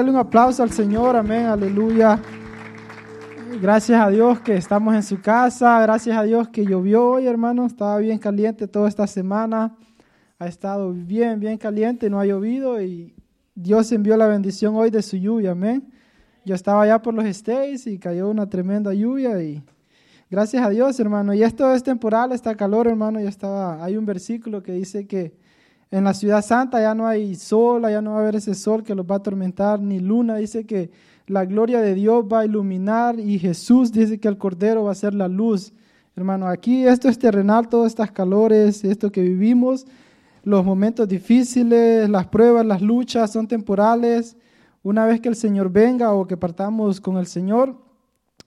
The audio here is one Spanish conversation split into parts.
Dale un aplauso al Señor, amén, aleluya. Gracias a Dios que estamos en su casa, gracias a Dios que llovió hoy, hermano, estaba bien caliente toda esta semana, ha estado bien, bien caliente, no ha llovido y Dios envió la bendición hoy de su lluvia, amén. Yo estaba allá por los States y cayó una tremenda lluvia y gracias a Dios, hermano. Y esto es temporal, está calor, hermano. Ya estaba, hay un versículo que dice que en la ciudad santa ya no hay sol, ya no va a haber ese sol que los va a atormentar, ni luna. Dice que la gloria de Dios va a iluminar y Jesús dice que el Cordero va a ser la luz. Hermano, aquí esto es terrenal, todas estas calores, esto que vivimos, los momentos difíciles, las pruebas, las luchas son temporales. Una vez que el Señor venga o que partamos con el Señor,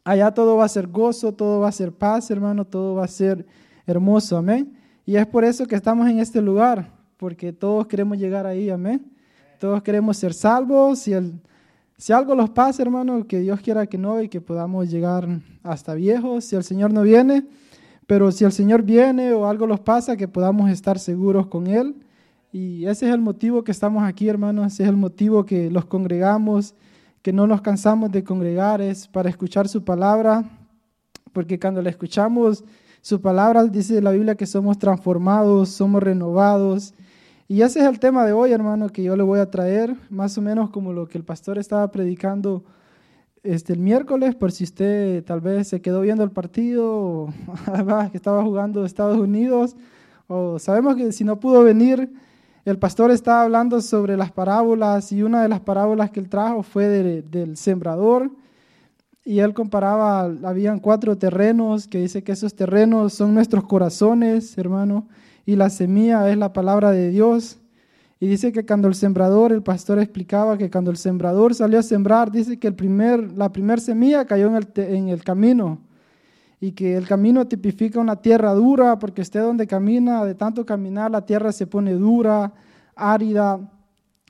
allá todo va a ser gozo, todo va a ser paz, hermano, todo va a ser hermoso, amén. Y es por eso que estamos en este lugar, porque todos queremos llegar ahí, amén. Todos queremos ser salvos. Si, el, si algo los pasa, hermano, que Dios quiera que no y que podamos llegar hasta viejos, si el Señor no viene, pero si el Señor viene o algo los pasa, que podamos estar seguros con Él. Y ese es el motivo que estamos aquí, hermano, ese es el motivo que los congregamos, que no nos cansamos de congregar, es para escuchar su palabra, porque cuando le escuchamos su palabra, dice la Biblia que somos transformados, somos renovados, y ese es el tema de hoy, hermano, que yo le voy a traer, más o menos como lo que el pastor estaba predicando este, el miércoles, por si usted tal vez se quedó viendo el partido, que estaba jugando Estados Unidos, o sabemos que si no pudo venir, el pastor estaba hablando sobre las parábolas y una de las parábolas que él trajo fue del sembrador y él comparaba, habían cuatro terrenos que dice que esos terrenos son nuestros corazones, hermano, y la semilla es la palabra de Dios. Y dice que cuando el sembrador, el pastor explicaba que cuando el sembrador salió a sembrar, dice que el primer, la primera semilla cayó en el, en el camino y que el camino tipifica una tierra dura, porque usted donde camina, de tanto caminar, la tierra se pone dura, árida,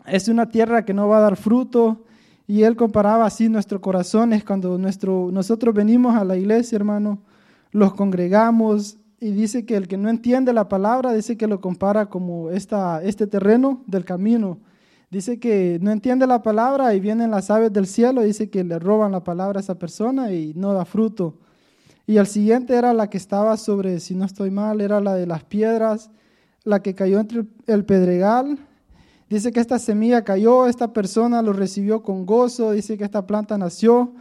es una tierra que no va a dar fruto. Y él comparaba así nuestros corazones cuando nuestro, nosotros venimos a la iglesia, hermano, los congregamos, y dice que el que no entiende la palabra, dice que lo compara como esta, este terreno del camino. Dice que no entiende la palabra y vienen las aves del cielo, dice que le roban la palabra a esa persona y no da fruto. Y el siguiente era la que estaba sobre, si no estoy mal, era la de las piedras, la que cayó entre el pedregal. Dice que esta semilla cayó, esta persona lo recibió con gozo, dice que esta planta nació,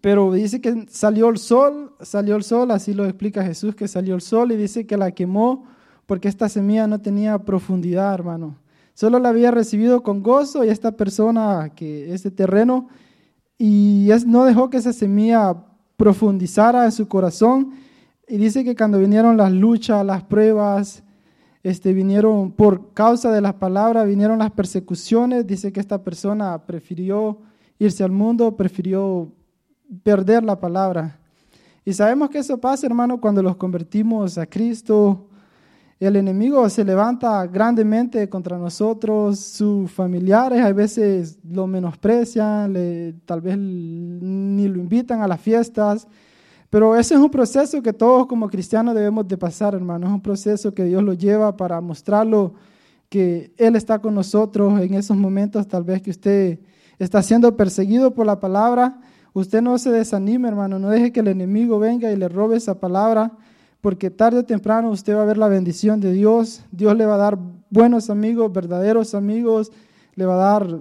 pero dice que salió el sol, salió el sol, así lo explica Jesús, que salió el sol y dice que la quemó porque esta semilla no tenía profundidad, hermano. Solo la había recibido con gozo y esta persona, que este terreno, y es, no dejó que esa semilla profundizara en su corazón. Y dice que cuando vinieron las luchas, las pruebas, este, vinieron por causa de las palabras, vinieron las persecuciones. Dice que esta persona prefirió irse al mundo, prefirió perder la palabra. Y sabemos que eso pasa, hermano, cuando los convertimos a Cristo. El enemigo se levanta grandemente contra nosotros, sus familiares a veces lo menosprecian, tal vez ni lo invitan a las fiestas, pero ese es un proceso que todos como cristianos debemos de pasar, hermano, es un proceso que Dios lo lleva para mostrarlo que Él está con nosotros en esos momentos, tal vez que usted está siendo perseguido por la palabra, Usted no se desanime, hermano, no deje que el enemigo venga y le robe esa palabra, porque tarde o temprano usted va a ver la bendición de Dios. Dios le va a dar buenos amigos, verdaderos amigos, le va a dar,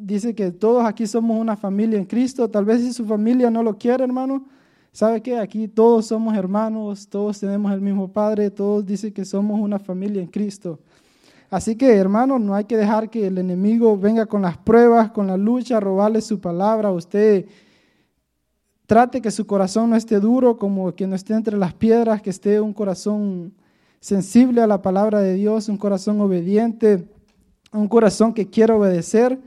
dice que todos aquí somos una familia en Cristo. Tal vez si su familia no lo quiere, hermano, ¿sabe qué? Aquí todos somos hermanos, todos tenemos el mismo Padre, todos dicen que somos una familia en Cristo. Así que, hermano, no hay que dejar que el enemigo venga con las pruebas, con la lucha, a robarle su palabra. Usted Trate que su corazón no esté duro, como que no esté entre las piedras, que esté un corazón sensible a la palabra de Dios, un corazón obediente, un corazón que quiera obedecer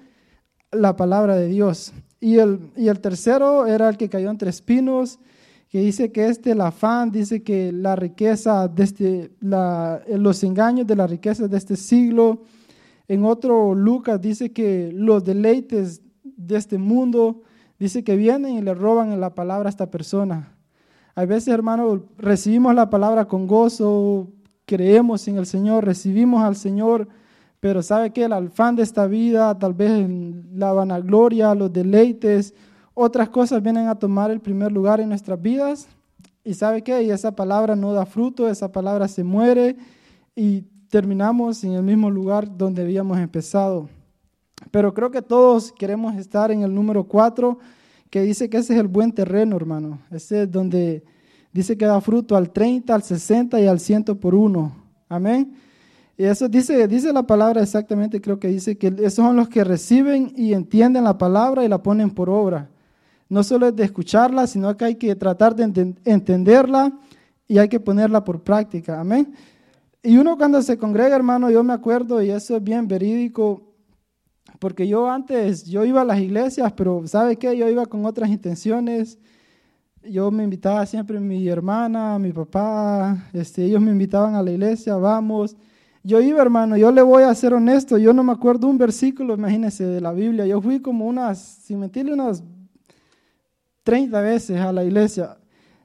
la palabra de Dios. Y el, y el tercero era el que cayó entre espinos, que dice que este, el afán, dice que la riqueza, de este, los engaños de la riqueza de este siglo. En otro, Lucas dice que los deleites de este mundo, Dice que vienen y le roban la palabra a esta persona. A veces, hermano, recibimos la palabra con gozo, creemos en el Señor, recibimos al Señor, pero sabe que el afán de esta vida, tal vez la vanagloria, los deleites, otras cosas vienen a tomar el primer lugar en nuestras vidas. Y sabe que y esa palabra no da fruto, esa palabra se muere y terminamos en el mismo lugar donde habíamos empezado. Pero creo que todos queremos estar en el número 4, que dice que ese es el buen terreno, hermano. Ese es donde dice que da fruto al 30, al 60 y al 100 por uno. Amén. Y eso dice, dice la palabra exactamente, creo que dice que esos son los que reciben y entienden la palabra y la ponen por obra. No solo es de escucharla, sino que hay que tratar de entenderla y hay que ponerla por práctica. Amén. Y uno cuando se congrega, hermano, yo me acuerdo, y eso es bien verídico, porque yo antes, yo iba a las iglesias, pero ¿sabe qué? Yo iba con otras intenciones. Yo me invitaba siempre mi hermana, mi papá, este, ellos me invitaban a la iglesia, vamos. Yo iba, hermano, yo le voy a ser honesto, yo no me acuerdo un versículo, imagínense, de la Biblia. Yo fui como unas, sin mentirle, unas 30 veces a la iglesia.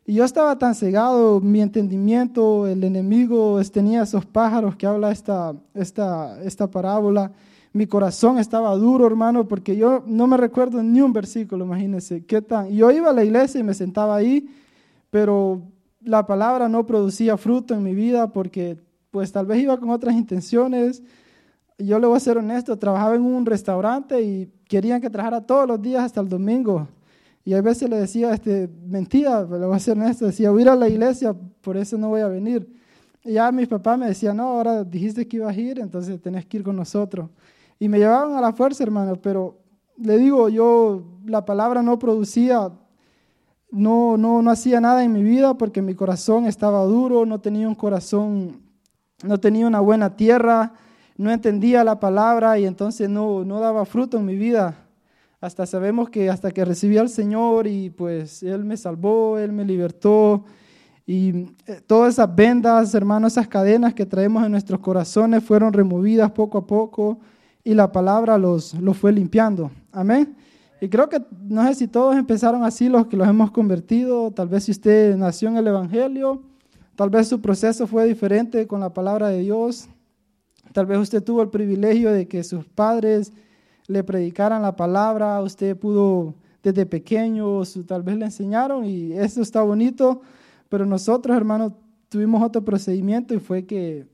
Y yo estaba tan cegado, mi entendimiento, el enemigo tenía esos pájaros que habla esta, esta, esta parábola. Mi corazón estaba duro, hermano, porque yo no me recuerdo ni un versículo, imagínense. ¿qué tan? Yo iba a la iglesia y me sentaba ahí, pero la palabra no producía fruto en mi vida porque pues tal vez iba con otras intenciones. Yo le voy a ser honesto, trabajaba en un restaurante y querían que trabajara todos los días hasta el domingo. Y a veces le decía, este, mentira, le voy a ser honesto, decía, voy a ir a la iglesia, por eso no voy a venir. Y ya mis papás me decían, no, ahora dijiste que ibas a ir, entonces tenés que ir con nosotros. Y me llevaban a la fuerza, hermano, pero le digo, yo la palabra no producía no, no, no hacía nada en mi vida porque mi corazón estaba duro, no tenía un corazón no tenía una buena tierra, no entendía la palabra y entonces no, no daba fruto en mi vida. Hasta sabemos que hasta que recibí al Señor y pues Él me salvó, Él me libertó. Y eh, todas esas vendas, hermanos, esas cadenas que traemos en nuestros corazones fueron removidas poco a poco y la palabra los, los fue limpiando. Amén. Y creo que no sé si todos empezaron así los que los hemos convertido. Tal vez si usted nació en el Evangelio, Tal vez su proceso fue diferente con la palabra de Dios. Tal vez usted tuvo el privilegio de que sus padres le predicaran la palabra, usted pudo desde pequeño, tal vez le enseñaron y eso está bonito, pero nosotros, hermanos, tuvimos otro procedimiento y fue que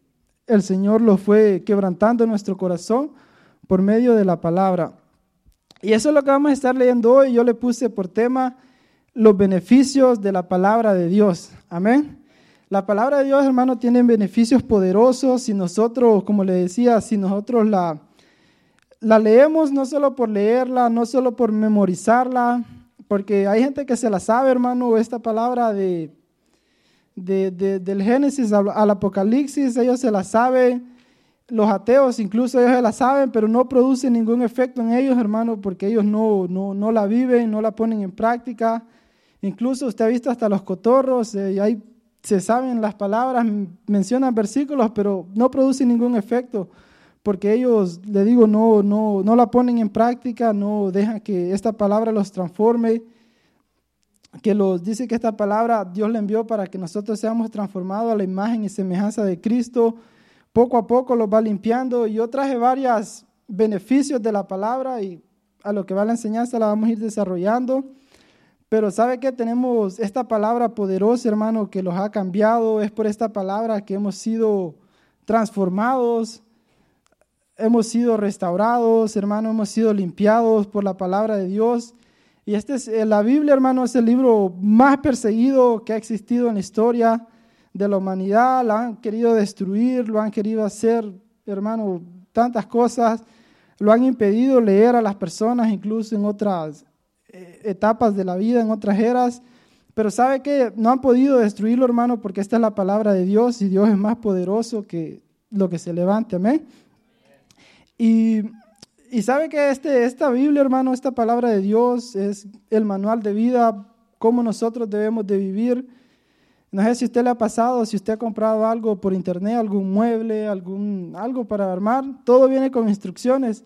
el Señor lo fue quebrantando en nuestro corazón por medio de la palabra. Y eso es lo que vamos a estar leyendo hoy. Yo le puse por tema los beneficios de la palabra de Dios. Amén. La palabra de Dios, hermano, tiene beneficios poderosos si nosotros, como le decía, si nosotros la, la leemos no solo por leerla, no solo por memorizarla, porque hay gente que se la sabe, hermano, esta palabra de, de, del Génesis al, Apocalipsis, ellos se la saben, los ateos incluso ellos la saben, pero no produce ningún efecto en ellos, hermano, porque ellos no, no, no la viven, no la ponen en práctica. Incluso usted ha visto hasta los cotorros, eh, y hay se saben las palabras, mencionan versículos, pero no producen ningún efecto, porque ellos, le digo, no, no, no la ponen en práctica, no dejan que esta palabra los transforme, que los dice que esta palabra Dios le envió para que nosotros seamos transformados a la imagen y semejanza de Cristo. Poco a poco los va limpiando. Yo traje varios beneficios de la palabra y a lo que va la enseñanza la vamos a ir desarrollando. Pero sabe que tenemos esta palabra poderosa, hermano, que los ha cambiado. Es por esta palabra que hemos sido transformados, hemos sido restaurados, hermano, hemos sido limpiados por la palabra de Dios. Y este es, eh, la Biblia, hermano, es el libro más perseguido que ha existido en la historia de la humanidad. La han querido destruir, lo han querido hacer, hermano, tantas cosas. Lo han impedido leer a las personas, incluso en otras eh, etapas de la vida, en otras eras, pero sabe que no han podido destruirlo, hermano, porque esta es la palabra de Dios y Dios es más poderoso que lo que se levante, amén. Y, y sabe que este, esta Biblia, hermano, esta palabra de Dios es el manual de vida, cómo nosotros debemos de vivir. No sé si usted le ha pasado, si usted ha comprado algo por internet, algún mueble, algún, algo para armar, todo viene con instrucciones.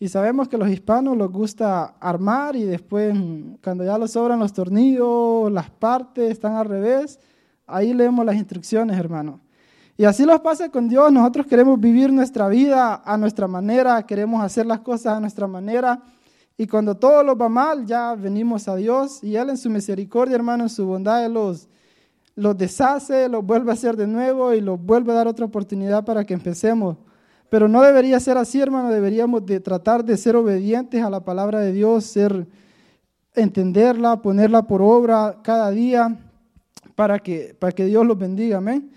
Y sabemos que los hispanos les gusta armar y después, cuando ya les sobran los tornillos, las partes están al revés, ahí leemos las instrucciones, hermano. Y así nos pasa con Dios. Nosotros queremos vivir nuestra vida a nuestra manera, queremos hacer las cosas a nuestra manera. Y cuando todo lo va mal, ya venimos a Dios y Él en su misericordia, hermano, en su bondad, Él los, los deshace, los vuelve a hacer de nuevo y los vuelve a dar otra oportunidad para que empecemos. Pero no debería ser así, hermano, deberíamos de tratar de ser obedientes a la palabra de Dios, ser, entenderla, ponerla por obra cada día para que, para que Dios los bendiga, amén.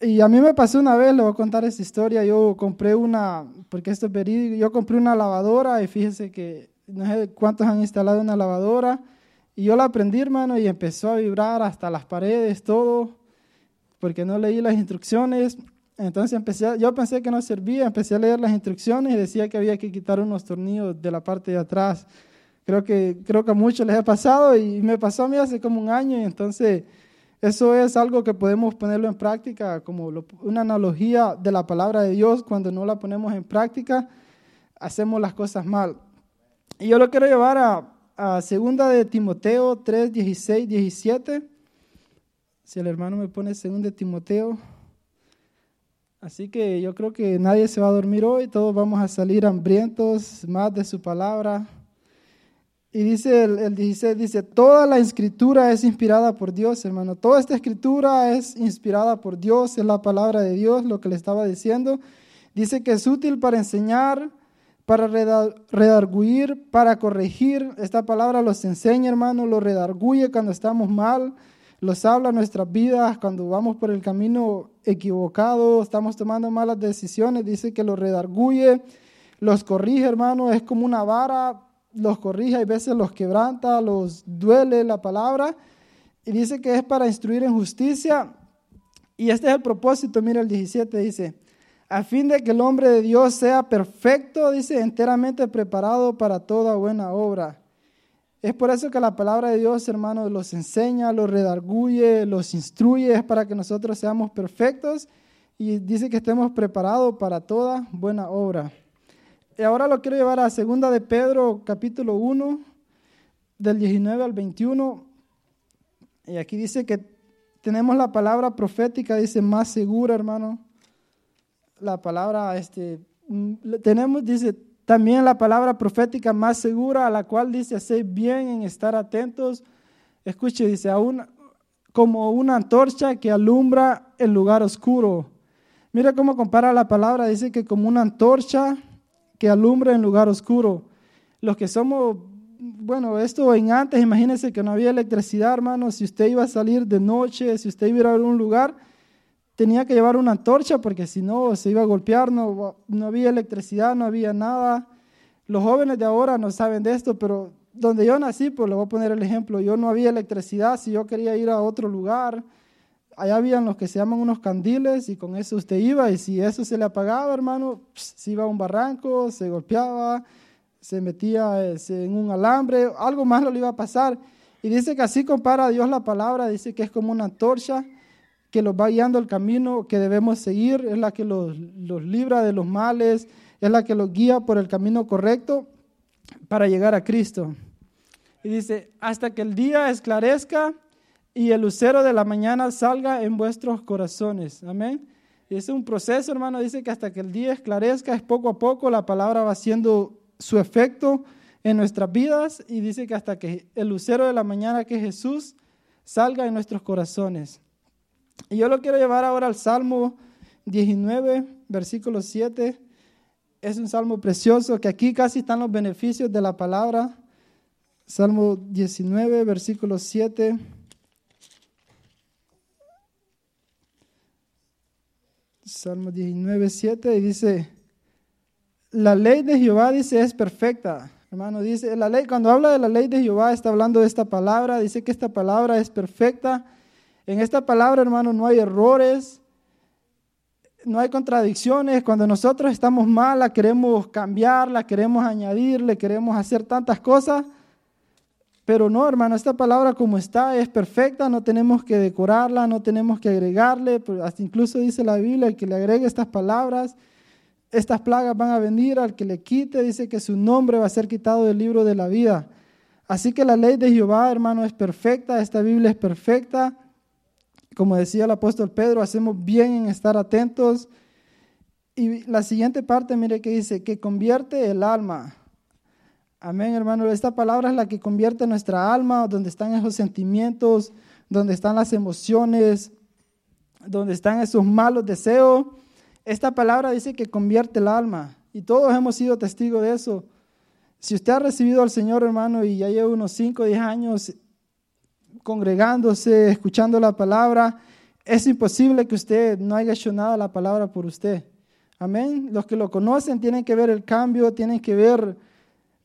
Y a mí me pasó una vez, le voy a contar esta historia, yo compré una, porque esto es verídico, yo compré una lavadora y fíjese que no sé cuántos han instalado una lavadora, y yo la aprendí, hermano, y empezó a vibrar hasta las paredes, todo, porque no leí las instrucciones. Entonces empecé, yo pensé que no servía, empecé a leer las instrucciones y decía que había que quitar unos tornillos de la parte de atrás. Creo que, creo que a muchos les ha pasado y me pasó a mí hace como un año y entonces eso es algo que podemos ponerlo en práctica como una analogía de la palabra de Dios. Cuando no la ponemos en práctica, hacemos las cosas mal. Y yo lo quiero llevar a, a segunda de Timoteo 3, 16, 17. Si el hermano me pone segunda de Timoteo. Así que yo creo que nadie se va a dormir hoy, todos vamos a salir hambrientos más de su palabra. Y dice el, el 16, dice, toda la escritura es inspirada por Dios, hermano. Toda esta escritura es inspirada por Dios, es la palabra de Dios, lo que le estaba diciendo. Dice que es útil para enseñar, para redarguir, para corregir. Esta palabra los enseña, hermano, los redarguye cuando estamos mal, los habla nuestras vidas, cuando vamos por el camino equivocado, estamos tomando malas decisiones. Dice que los redarguye, los corrige, hermano. Es como una vara los corrige, hay veces los quebranta, los duele la palabra, y dice que es para instruir en justicia, y este es el propósito, mira el 17 dice, a fin de que el hombre de Dios sea perfecto, dice, enteramente preparado para toda buena obra. Es por eso que la palabra de Dios, hermanos, los enseña, los redarguye, los instruye, es para que nosotros seamos perfectos y dice que estemos preparados para toda buena obra. Y ahora lo quiero llevar a segunda de Pedro, capítulo 1, del 19 al 21. Y aquí dice que tenemos la palabra profética, dice más segura, hermano. La palabra, este, mm, tenemos, dice, también la palabra profética más segura, a la cual dice, hacer bien en estar atentos. Escuche, dice, aún como una antorcha que alumbra el lugar oscuro. Mira cómo compara la palabra, dice que como una antorcha que alumbra en lugar oscuro. Los que somos, bueno, esto en antes, imagínense que no había electricidad, hermano. Si usted iba a salir de noche, si usted iba a un lugar, tenía que llevar una antorcha porque si no se iba a golpear, no, no había electricidad, no había nada. Los jóvenes de ahora no saben de esto, pero donde yo nací, pues le voy a poner el ejemplo, yo no había electricidad, si yo quería ir a otro lugar, allá habían los que se llaman unos candiles y con eso usted iba y si eso se le apagaba, hermano, se iba a un barranco, se golpeaba, se metía en un alambre, algo más le iba a pasar. Y dice que así compara a Dios la palabra, dice que es como una antorcha que los va guiando el camino que debemos seguir, es la que los, libra de los males, es la que los guía por el camino correcto para llegar a Cristo. Y dice, hasta que el día esclarezca y el lucero de la mañana salga en vuestros corazones. Amén. Y es un proceso, hermano. Dice que hasta que el día esclarezca, es poco a poco, la palabra va haciendo su efecto en nuestras vidas. Y dice que hasta que el lucero de la mañana, que es Jesús, salga en nuestros corazones. Y yo lo quiero llevar ahora al Salmo 19, versículo 7. Es un salmo precioso que aquí casi están los beneficios de la palabra. Salmo 19, versículo 7. Salmo 19, 7, y dice, la ley de Jehová, dice, es perfecta. Hermano, dice, la ley, cuando habla de la ley de Jehová, está hablando de esta palabra, dice que esta palabra es perfecta. En esta palabra, hermano, no hay errores, no hay contradicciones. Cuando nosotros estamos mal, la queremos cambiar, la queremos añadir, le queremos hacer tantas cosas. Pero no, hermano, esta palabra como está es perfecta, no tenemos que decorarla, no tenemos que agregarle, hasta incluso dice la Biblia, el que le agregue estas palabras, estas plagas van a venir, al que le quite, dice que su nombre va a ser quitado del libro de la vida. Así que la ley de Jehová, hermano, es perfecta, esta Biblia es perfecta como decía el apóstol Pedro, hacemos bien en estar atentos. Y la siguiente parte, mire que dice, que convierte el alma. Amén, hermano. Esta palabra es la que convierte nuestra alma, donde están esos sentimientos, donde están las emociones, donde están esos malos deseos. Esta palabra dice que convierte el alma. Y todos hemos sido testigos de eso. Si usted ha recibido al Señor, hermano, y ya lleva unos 5 o 10 años congregándose, escuchando la palabra, es imposible que usted no haya hecho nada la palabra por usted. Amén. Los que lo conocen tienen que ver el cambio, tienen que ver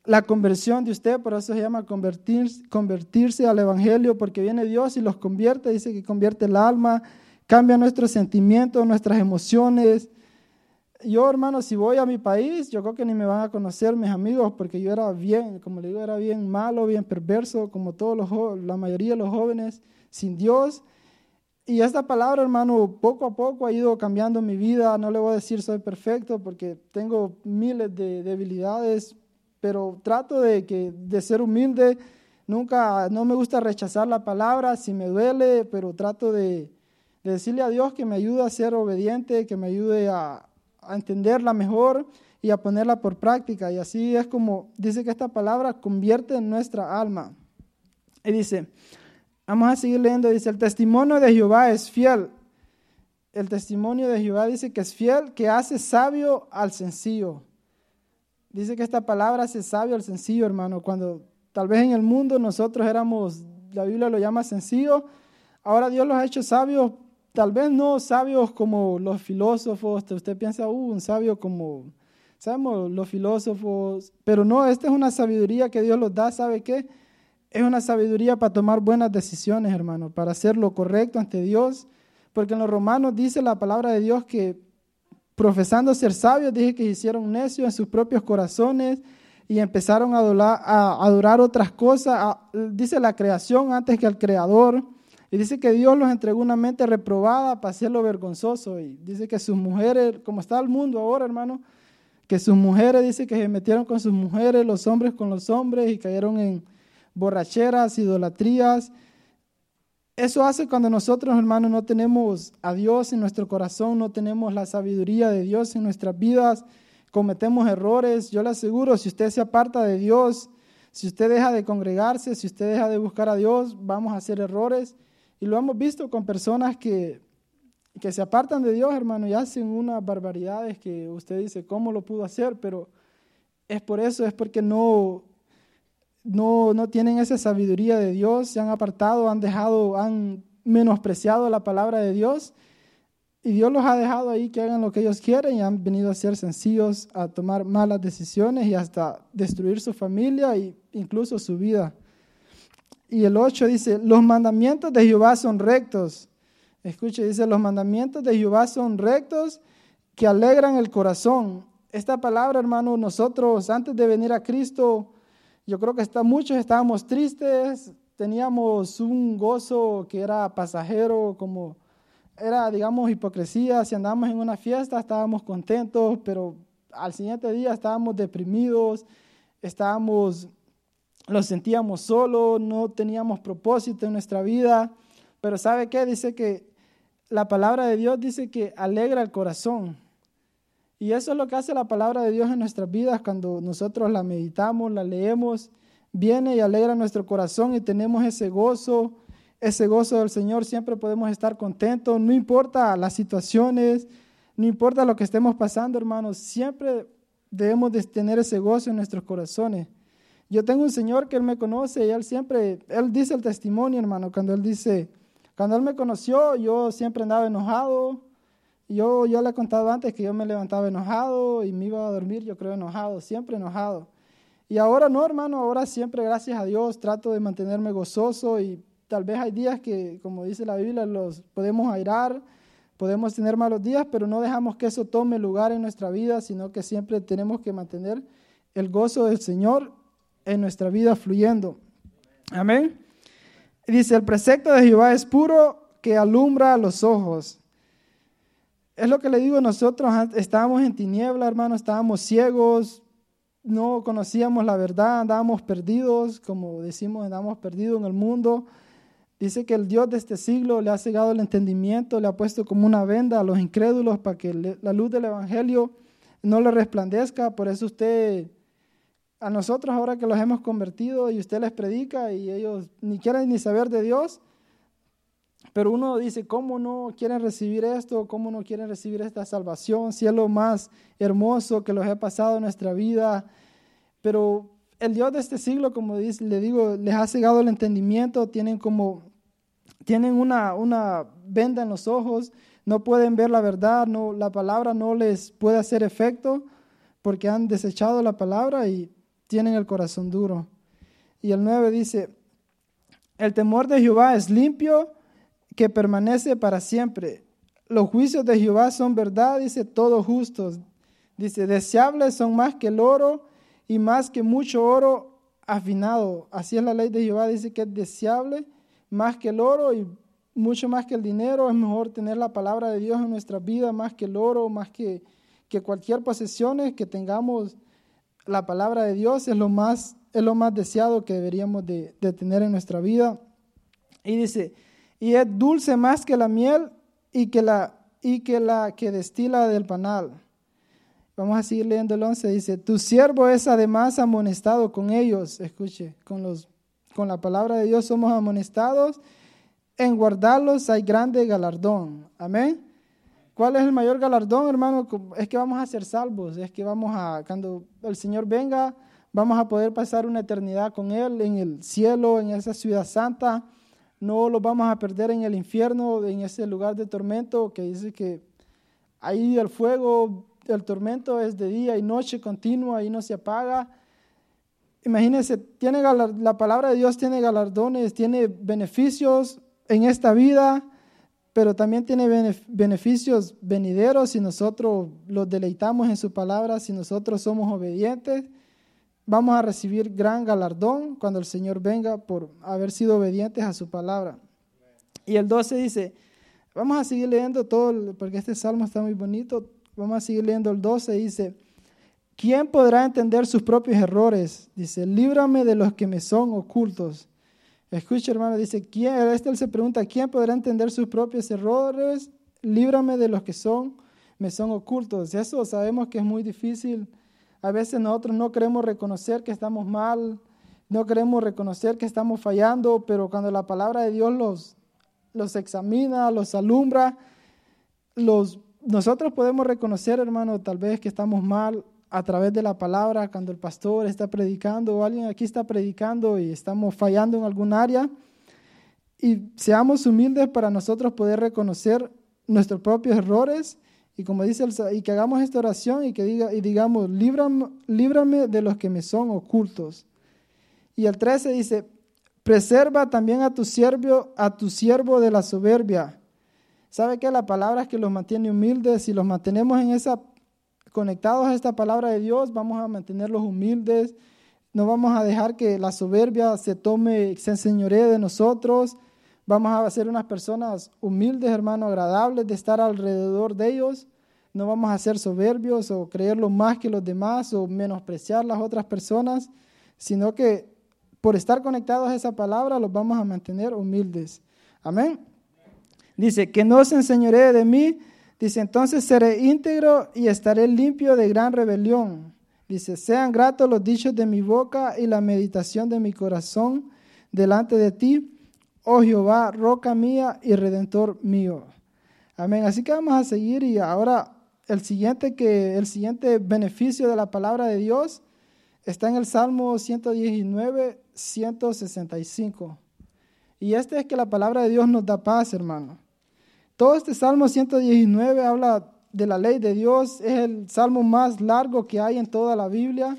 la conversión de usted, por eso se llama convertirse, convertirse al Evangelio, porque viene Dios y los convierte, dice que convierte el alma, cambia nuestros sentimientos, nuestras emociones. Yo, hermano, si voy a mi país, yo creo que ni me van a conocer mis amigos, porque yo era bien, como le digo, era bien malo, bien perverso, como todos los, la mayoría de los jóvenes, sin Dios. Y esta palabra, hermano, poco a poco ha ido cambiando mi vida. No le voy a decir soy perfecto, porque tengo miles de debilidades, pero trato de, que, de ser humilde. Nunca, no me gusta rechazar la palabra si me duele, pero trato de, decirle a Dios que me ayude a ser obediente, que me ayude a, a entenderla mejor y a ponerla por práctica. Y así es como dice que esta palabra convierte en nuestra alma. Y dice, vamos a seguir leyendo, dice, el testimonio de Jehová es fiel. El testimonio de Jehová dice que es fiel, que hace sabio al sencillo. Dice que esta palabra hace sabio al sencillo, hermano. Cuando tal vez en el mundo nosotros éramos, la Biblia lo llama sencillo, ahora Dios los ha hecho sabios tal vez no sabios como los filósofos, usted piensa, uh, un sabio como, sabemos, los filósofos, pero no, esta es una sabiduría que Dios los da, ¿sabe qué? Es una sabiduría para tomar buenas decisiones, hermano, para hacer lo correcto ante Dios, porque en los romanos dice la palabra de Dios que profesando ser sabios, dije que hicieron necios en sus propios corazones y empezaron a adorar, a adorar otras cosas, dice la creación antes que al creador. Y dice que Dios los entregó una mente reprobada para hacerlo vergonzoso. Y dice que sus mujeres, como está el mundo ahora, hermano, que sus mujeres, dice que se metieron con sus mujeres, los hombres con los hombres y cayeron en borracheras, idolatrías. Eso hace cuando nosotros, hermanos, no tenemos a Dios en nuestro corazón, no tenemos la sabiduría de Dios en nuestras vidas, cometemos errores. Yo le aseguro, si usted se aparta de Dios, si usted deja de congregarse, si usted deja de buscar a Dios, vamos a hacer errores. Y lo hemos visto con personas que, que se apartan de Dios, hermano, y hacen unas barbaridades que usted dice, ¿cómo lo pudo hacer? Pero es por eso, es porque no, no, no tienen esa sabiduría de Dios, se han apartado, han dejado, han menospreciado la palabra de Dios. Y Dios los ha dejado ahí que hagan lo que ellos quieren y han venido a ser sencillos, a tomar malas decisiones y hasta destruir su familia e incluso su vida. Y el 8 dice, los mandamientos de Jehová son rectos. Escuche, dice, los mandamientos de Jehová son rectos que alegran el corazón. Esta palabra, hermano, nosotros antes de venir a Cristo, yo creo que está, muchos estábamos tristes, teníamos un gozo que era pasajero, como era, digamos, hipocresía. Si andábamos en una fiesta, estábamos contentos, pero al siguiente día estábamos deprimidos, estábamos lo sentíamos solo, no teníamos propósito en nuestra vida. Pero ¿sabe qué? Dice que la palabra de Dios dice que alegra el corazón. Y eso es lo que hace la palabra de Dios en nuestras vidas cuando nosotros la meditamos, la leemos, viene y alegra nuestro corazón y tenemos ese gozo, ese gozo del Señor, siempre podemos estar contentos, no importa las situaciones, no importa lo que estemos pasando, hermanos, siempre debemos de tener ese gozo en nuestros corazones. Yo tengo un señor que él me conoce y él siempre, él dice el testimonio, hermano, cuando él dice, cuando él me conoció, yo siempre andaba enojado. Yo, yo le he contado antes que yo me levantaba enojado y me iba a dormir, yo creo, enojado, siempre enojado. Y ahora no, hermano, ahora siempre, gracias a Dios, trato de mantenerme gozoso y tal vez hay días que, como dice la Biblia, los podemos airar, podemos tener malos días, pero no dejamos que eso tome lugar en nuestra vida, sino que siempre tenemos que mantener el gozo del Señor en nuestra vida fluyendo. Amén. Dice, el precepto de Jehová es puro que alumbra los ojos. Es lo que le digo, nosotros estábamos en tiniebla, hermano, estábamos ciegos, no conocíamos la verdad, andábamos perdidos, como decimos, andábamos perdidos en el mundo. Dice que el Dios de este siglo le ha cegado el entendimiento, le ha puesto como una venda a los incrédulos para que la luz del Evangelio no le resplandezca. Por eso usted, a nosotros ahora que los hemos convertido y usted les predica y ellos ni quieren ni saber de Dios, pero uno dice, ¿cómo no quieren recibir esto? ¿Cómo no quieren recibir esta salvación? Si es lo más hermoso que los ha pasado en nuestra vida. Pero el Dios de este siglo, como dice, le digo, les ha cegado el entendimiento, tienen como, tienen una, una venda en los ojos, no pueden ver la verdad, no, la palabra no les puede hacer efecto porque han desechado la palabra y tienen el corazón duro. Y el 9 dice, el temor de Jehová es limpio, que permanece para siempre. Los juicios de Jehová son verdad, dice, todos justos. Dice, deseables son más que el oro y más que mucho oro afinado. Así es la ley de Jehová, dice que es deseable más que el oro y mucho más que el dinero. Es mejor tener la palabra de Dios en nuestra vida más que el oro, más que, que cualquier posesión que tengamos. La palabra de Dios es lo más, es lo más deseado que deberíamos de, de tener en nuestra vida. Y dice, y es dulce más que la miel y que la, y que, la que destila del panal. Vamos a seguir leyendo el 11. Dice, tu siervo es además amonestado con ellos. Escuche, con, los, con la palabra de Dios somos amonestados. En guardarlos hay grande galardón. Amén. ¿Cuál es el mayor galardón, hermano? Es que vamos a ser salvos. Es que vamos a, cuando el Señor venga, vamos a poder pasar una eternidad con Él en el cielo, en esa ciudad santa. No los vamos a perder en el infierno, en ese lugar de tormento que dice que ahí el fuego el tormento es de día y noche continua y no se apaga. Imagínense, tiene la palabra de Dios tiene galardones, tiene beneficios en esta vida, pero también tiene beneficios venideros si nosotros los deleitamos en su palabra, si nosotros somos obedientes. Vamos a recibir gran galardón cuando el Señor venga por haber sido obedientes a su palabra. Y el 12 dice, vamos a seguir leyendo todo, porque este salmo está muy bonito. Vamos a seguir leyendo el 12, dice, ¿quién podrá entender sus propios errores? Dice, líbrame de los que me son ocultos. Escucha, hermano, dice, ¿quién? Este se pregunta, ¿quién podrá entender sus propios errores? Líbrame de los que son, me son ocultos. Eso sabemos que es muy difícil. A veces nosotros no queremos reconocer que estamos mal, no queremos reconocer que estamos fallando, pero cuando la palabra de Dios los, los examina, los alumbra, los nosotros podemos reconocer, hermano, tal vez que estamos mal a través de la palabra, cuando el pastor está predicando o alguien aquí está predicando y estamos fallando en algún área. Y seamos humildes para nosotros poder reconocer nuestros propios errores y como dice el, y que hagamos esta oración y que diga y digamos líbrame, líbrame de los que me son ocultos. Y el 13 dice, preserva también a tu siervo a tu siervo de la soberbia ¿Sabe que la palabra es que los mantiene humildes? Si los mantenemos en esa, conectados a esta palabra de Dios, vamos a mantenerlos humildes. No vamos a dejar que la soberbia se tome, se enseñoree de nosotros. Vamos a ser unas personas humildes, hermano, agradables de estar alrededor de ellos. No vamos a ser soberbios o creerlo más que los demás o menospreciar las otras personas, sino que por estar conectados a esa palabra los vamos a mantener humildes. Amén. Dice, que no se enseñoree de mí. Dice, entonces seré íntegro y estaré limpio de gran rebelión. Dice, sean gratos los dichos de mi boca y la meditación de mi corazón delante de ti, oh Jehová, roca mía y redentor mío. Amén. Así que vamos a seguir y ahora el siguiente, que, el siguiente beneficio de la palabra de Dios está en el Salmo 119, 165. Y este es que la palabra de Dios nos da paz, hermano. Todo este Salmo 119 habla de la ley de Dios, es el salmo más largo que hay en toda la Biblia.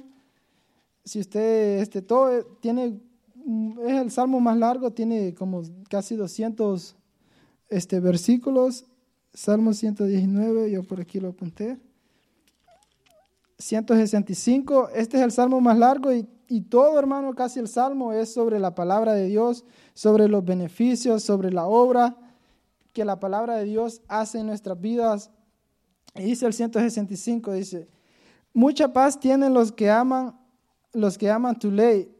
Si usted, este, todo tiene, es el salmo más largo, tiene como casi 200 este, versículos. Salmo 119, yo por aquí lo apunté. 165, este es el salmo más largo y, y, todo, hermano, casi el salmo es sobre la palabra de Dios, sobre los beneficios, sobre la obra que la palabra de Dios hace en nuestras vidas. Y dice el 165, dice, mucha paz tienen los que aman, los que aman tu ley,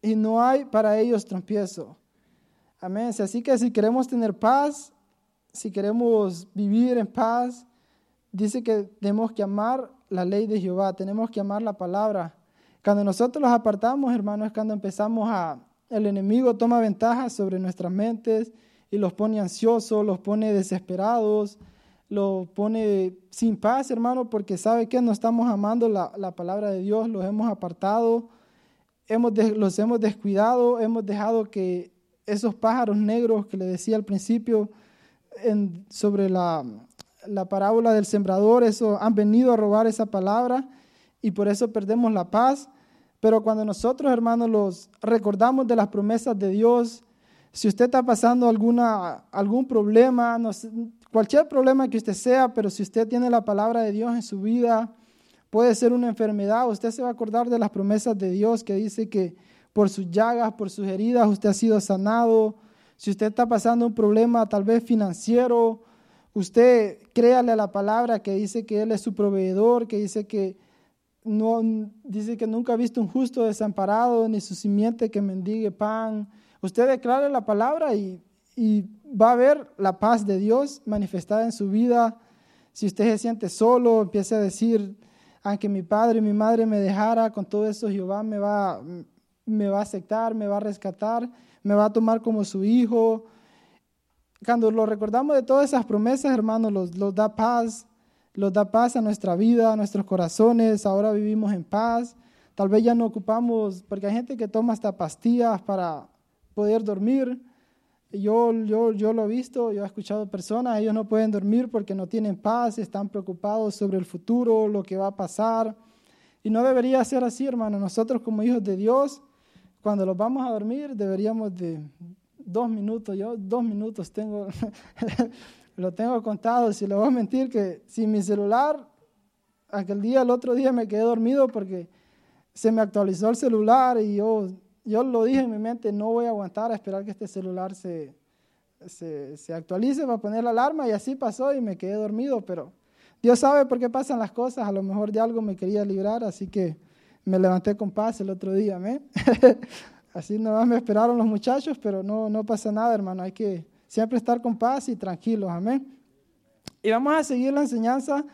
y no hay para ellos trompiezo. Amén. Así que si queremos tener paz, si queremos vivir en paz, dice que tenemos que amar la ley de Jehová, tenemos que amar la palabra. Cuando nosotros los apartamos, hermanos, es cuando empezamos a, el enemigo toma ventaja sobre nuestras mentes y los pone ansiosos, los pone desesperados, los pone sin paz, hermano, porque sabe que no estamos amando la, la palabra de Dios, los hemos apartado, hemos los hemos descuidado, hemos dejado que esos pájaros negros que le decía al principio sobre la, la parábola del sembrador, eso, han venido a robar esa palabra y por eso perdemos la paz. Pero cuando nosotros, hermanos, los recordamos de las promesas de Dios, si usted está pasando alguna, algún problema, cualquier problema que usted sea, pero si usted tiene la palabra de Dios en su vida, puede ser una enfermedad, usted se va a acordar de las promesas de Dios que dice que por sus llagas, por sus heridas, usted ha sido sanado. Si usted está pasando un problema tal vez financiero, usted créale a la palabra que dice que Él es su proveedor, que dice que no, dice que nunca ha visto un justo desamparado, ni su simiente que mendigue pan. Usted declare la palabra y, y va a ver la paz de Dios manifestada en su vida. Si usted se siente solo, empiece a decir, aunque mi padre y mi madre me dejara, con todo eso Jehová me va, me va a aceptar, me va a rescatar, me va a tomar como su hijo. Cuando lo recordamos de todas esas promesas, hermanos, los, los da paz, los da paz a nuestra vida, a nuestros corazones. Ahora vivimos en paz. Tal vez ya no ocupamos, porque hay gente que toma hasta pastillas para poder dormir. Yo, yo, yo lo he visto, yo he escuchado personas, ellos no pueden dormir porque no tienen paz, están preocupados sobre el futuro, lo que va a pasar. Y no debería ser así, hermano. Nosotros como hijos de Dios cuando los vamos a dormir deberíamos de dos minutos, yo dos minutos tengo, lo tengo contado, si le voy a mentir que si mi celular, aquel día, el otro día me quedé dormido porque se me actualizó el celular y yo, yo lo dije en mi mente, no voy a aguantar a esperar que este celular se, se, se actualice para poner la alarma y así pasó y me quedé dormido, pero Dios sabe por qué pasan las cosas, a lo mejor de algo me quería librar, así que me levanté con paz el otro día, amén. Así nomás me esperaron los muchachos, pero no, no pasa nada, hermano. Hay que siempre estar con paz y tranquilos, amén. Y vamos a seguir la enseñanza.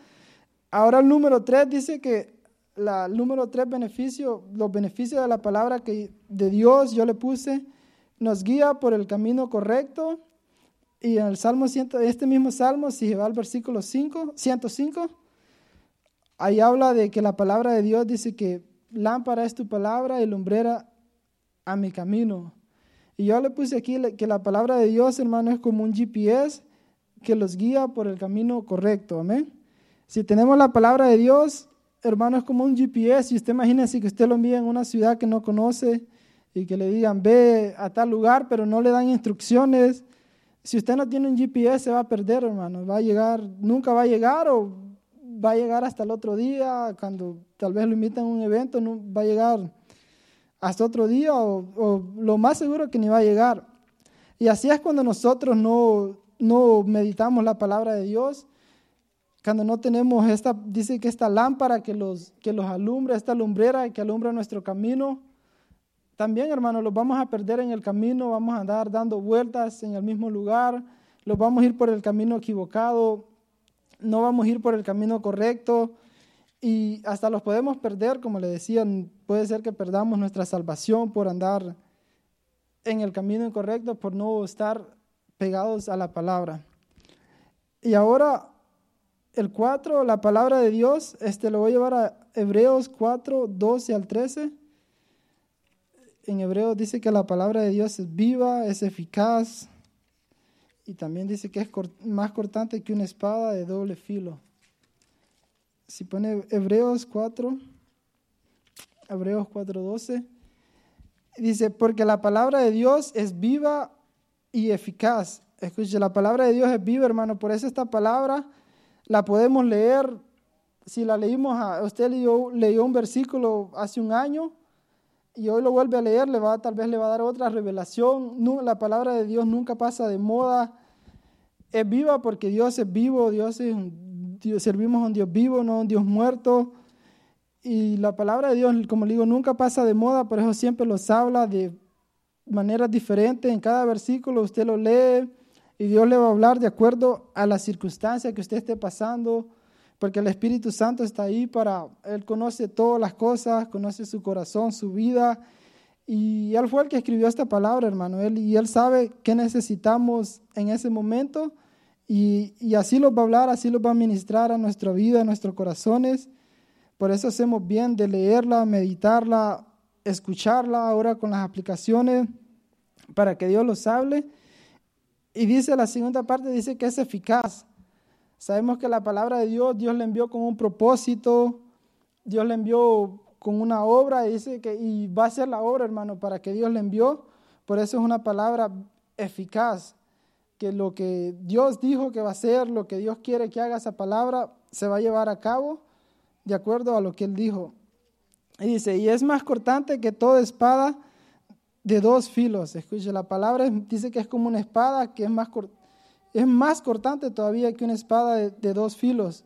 Ahora el número tres dice que la, número tres beneficio, los beneficios de la palabra que de Dios yo le puse, nos guía por el camino correcto. Y en el Salmo, este mismo Salmo, si va al versículo 5, 105, ahí habla de que la palabra de Dios dice que lámpara es tu palabra y lumbrera a mi camino. Y yo le puse aquí que la palabra de Dios, hermano, es como un GPS que los guía por el camino correcto. Amén. Si tenemos la palabra de Dios, hermano, es como un GPS. Y usted imagínese que usted lo envía en una ciudad que no conoce y que le digan, ve a tal lugar, pero no le dan instrucciones. Si usted no tiene un GPS, se va a perder, hermano. Va a llegar, nunca va a llegar o va a llegar hasta el otro día, cuando tal vez lo invitan a un evento, no, va a llegar hasta otro día o, lo más seguro que ni va a llegar. Y así es cuando nosotros no, no meditamos la palabra de Dios, cuando no tenemos esta, dice que esta lámpara que los, que los alumbra, esta lumbrera que alumbra nuestro camino, también hermanos, los vamos a perder en el camino, vamos a andar dando vueltas en el mismo lugar, los vamos a ir por el camino equivocado, no vamos a ir por el camino correcto y hasta los podemos perder, como le decían, puede ser que perdamos nuestra salvación por andar en el camino incorrecto, por no estar pegados a la palabra. Y ahora el 4, la palabra de Dios, este lo voy a llevar a Hebreos 4, 12 al 13. En Hebreos dice que la palabra de Dios es viva, es eficaz, y también dice que es más cortante que una espada de doble filo. Si pone Hebreos 4, Hebreos 4:12, dice, porque la palabra de Dios es viva y eficaz. Escuche, la palabra de Dios es viva, hermano. Por eso esta palabra la podemos leer. Si la leímos, a, usted leyó, leyó un versículo hace un año y hoy lo vuelve a leer, le va, tal vez le va a dar otra revelación. La palabra de Dios nunca pasa de moda es viva porque Dios es vivo, Dios es Dios, servimos a un Dios vivo, no a un Dios muerto. Y la palabra de Dios, como le digo, nunca pasa de moda, por eso siempre los habla de, maneras diferentes. En cada versículo usted lo lee y Dios le va a hablar de acuerdo a la circunstancia que usted esté pasando, porque el Espíritu Santo está ahí para, Él conoce todas las cosas, conoce su corazón, su vida. Y Él fue el que escribió esta palabra, hermano. Él, y Él sabe qué necesitamos en ese momento. Y, y así lo va a hablar, así lo va a ministrar a nuestra vida, a nuestros corazones. Por eso hacemos bien de leerla, meditarla, escucharla ahora con las aplicaciones para que Dios los hable y dice la segunda parte, dice que es eficaz. Sabemos que la palabra de Dios, Dios le envió con un propósito, Dios le envió con una obra y dice que y va a ser la obra, hermano, para que Dios le envió. Por eso es una palabra eficaz, que lo que Dios dijo que va a ser, lo que Dios quiere que haga esa palabra, se va a llevar a cabo de acuerdo a lo que Él dijo. Y dice, y es más cortante que toda espada de dos filos. Escuche, la palabra dice que es como una espada que es más, es más cortante todavía que una espada de, dos filos.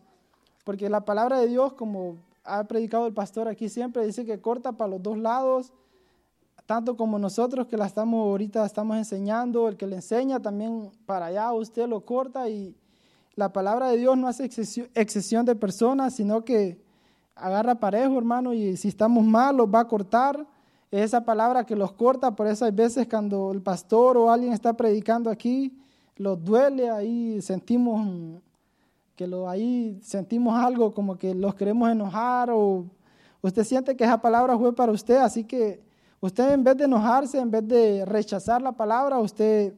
Porque la palabra de Dios, como ha predicado el pastor aquí siempre, dice que corta para los dos lados, tanto como nosotros que la estamos ahorita estamos enseñando, el que le enseña también para allá, usted lo corta y la palabra de Dios no hace excesión de personas, sino que agarra parejo, hermano, y si estamos malos va a cortar esa palabra que los corta, por eso hay veces cuando el pastor o alguien está predicando aquí, los duele, ahí sentimos que lo, ahí sentimos algo como que los queremos enojar o usted siente que esa palabra fue para usted, así que usted en vez de enojarse, en vez de rechazar la palabra, usted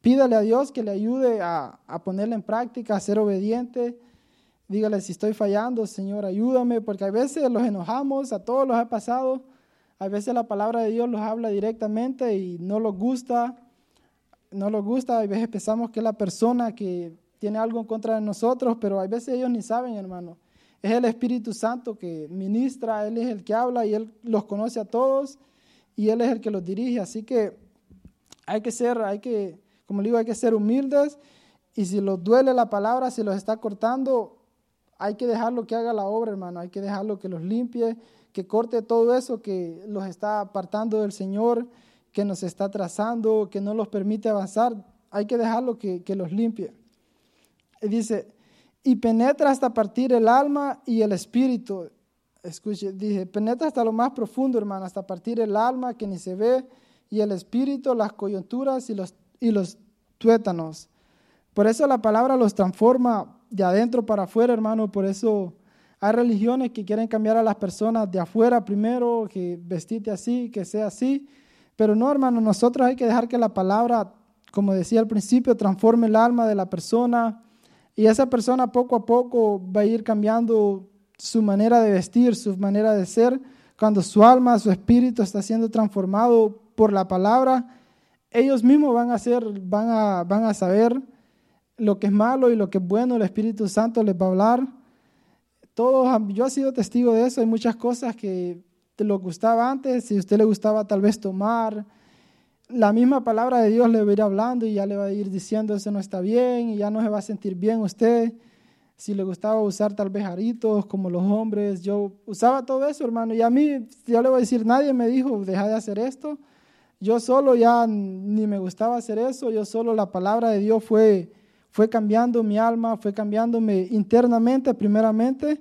pídale a Dios que le ayude a, a ponerla en práctica, a ser obediente. Dígale si estoy fallando, Señor, ayúdame, porque a veces los enojamos, a todos los ha pasado a veces la palabra de Dios los habla directamente y no los gusta, no los gusta, a veces pensamos que es la persona que tiene algo en contra de nosotros, pero a veces ellos ni saben, hermano. Es el Espíritu Santo que ministra, Él es el que habla y Él los conoce a todos y Él es el que los dirige. Así que hay que ser, hay que, como digo, hay que ser humildes y si los duele la palabra, si los está cortando, hay que dejarlo que haga la obra, hermano, hay que dejarlo que los limpie que corte todo eso que los está apartando del Señor, que nos está trazando, que no los permite avanzar. Hay que dejarlo que, que los limpie. Y dice, y penetra hasta partir el alma y el espíritu. Escuche, dice, penetra hasta lo más profundo, hermano, hasta partir el alma que ni se ve, y el espíritu, las coyunturas y los, y los tuétanos. Por eso la palabra los transforma de adentro para afuera, hermano. Por eso hay religiones que quieren cambiar a las personas de afuera primero, que vestite así, que sea así. Pero no, hermano, nosotros hay que dejar que la palabra, como decía al principio, transforme el alma de la persona. Y esa persona poco a poco va a ir cambiando su manera de vestir, su manera de ser. Cuando su alma, su espíritu está siendo transformado por la palabra, ellos mismos van a, ser, van a, van a saber lo que es malo y lo que es bueno. El Espíritu Santo les va a hablar todos, yo he sido testigo de eso, hay muchas cosas que te lo gustaba antes, si a usted le gustaba tal vez tomar, la misma palabra de Dios le va a ir hablando y ya le va a ir diciendo eso no está bien y ya no se va a sentir bien usted. Si le gustaba usar tal vez aritos como los hombres, yo usaba todo eso, hermano. Y a mí, yo le voy a decir, nadie me dijo, deja de hacer esto. Yo solo ya ni me gustaba hacer eso, yo solo la palabra de Dios fue fue cambiando mi alma, fue cambiándome internamente primeramente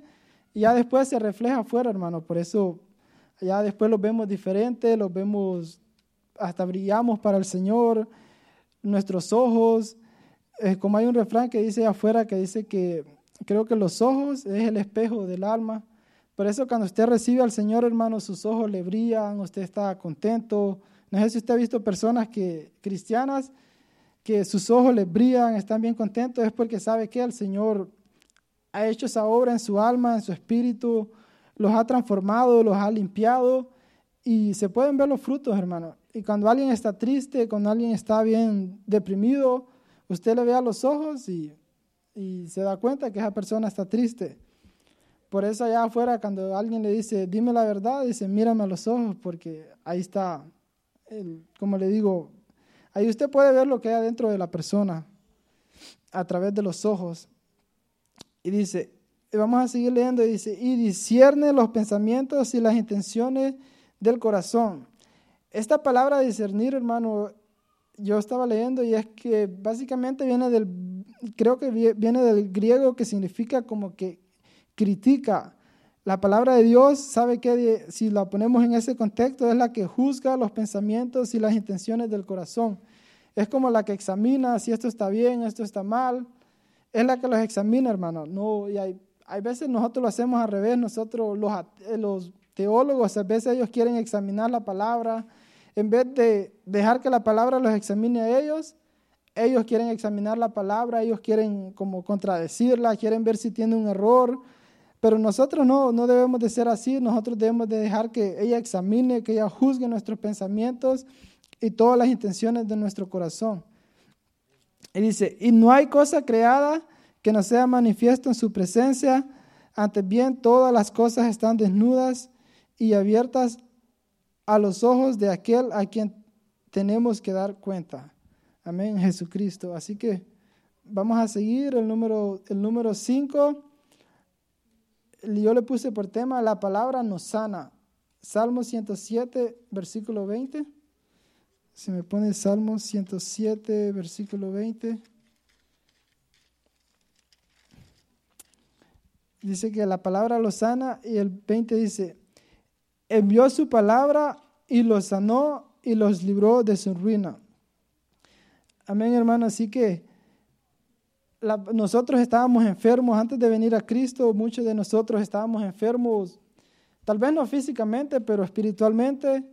y ya después se refleja afuera, hermano. Por eso ya después los vemos diferentes, los vemos, hasta brillamos para el Señor, nuestros ojos, eh, como hay un refrán que dice afuera que dice que creo que los ojos es el espejo del alma. Por eso cuando usted recibe al Señor, hermano, sus ojos le brillan, usted está contento. No sé si usted ha visto personas que cristianas que sus ojos les brillan, están bien contentos, es porque sabe que el Señor ha hecho esa obra en su alma, en su espíritu, los ha transformado, los ha limpiado y se pueden ver los frutos, hermano. Y cuando alguien está triste, cuando alguien está bien deprimido, usted le ve a los ojos y, y se da cuenta que esa persona está triste. Por eso allá afuera, cuando alguien le dice, dime la verdad, dice, mírame a los ojos, porque ahí está, como le digo, Ahí usted puede ver lo que hay dentro de la persona a través de los ojos. Y dice, vamos a seguir leyendo, y dice, y discierne los pensamientos y las intenciones del corazón. esta palabra discernir, hermano, yo estaba leyendo y es que básicamente viene del, creo que viene del griego que significa como que critica. La palabra de Dios, sabe que si la ponemos en ese contexto, es la que juzga los pensamientos y las intenciones del corazón. Es como la que examina si esto está bien, esto está mal. Es la que los examina, hermano. No, y hay, hay veces nosotros lo hacemos al revés. Nosotros, los, los teólogos, a veces ellos quieren examinar la palabra. En vez de dejar que la palabra los examine a ellos, ellos quieren examinar la palabra, ellos quieren como contradecirla, quieren ver si tiene un error. Pero nosotros no, no debemos de ser así, nosotros debemos de dejar que ella examine, que ella juzgue nuestros pensamientos y todas las intenciones de nuestro corazón. Y dice, y no hay cosa creada que no sea manifiesto en su presencia, antes bien todas las cosas están desnudas y abiertas a los ojos de aquel a quien tenemos que dar cuenta. Amén, Jesucristo. Así que vamos a seguir el número el número 5. Yo le puse por tema la palabra nos sana. Salmo 107, versículo 20. Se me pone Salmo 107, versículo 20. Dice que la palabra lo sana y el 20 dice, envió su palabra y los sanó y los libró de su ruina. Amén, hermano. Así que nosotros estábamos enfermos antes de venir a Cristo. Muchos de nosotros estábamos enfermos, tal vez no físicamente, pero espiritualmente.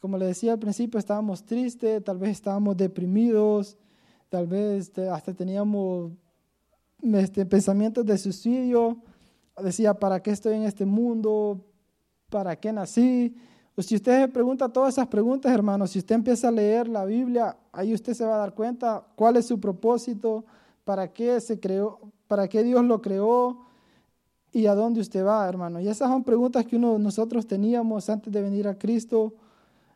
Como le decía al principio, estábamos tristes, tal vez estábamos deprimidos, tal vez hasta teníamos este, pensamientos de suicidio. Decía, ¿para qué estoy en este mundo? ¿Para qué nací? Si usted se pregunta todas esas preguntas, hermano, si usted empieza a leer la Biblia, ahí usted se va a dar cuenta cuál es su propósito, para qué se creó, para qué Dios lo creó y a dónde usted va, hermano. Y esas son preguntas que uno nosotros teníamos antes de venir a Cristo.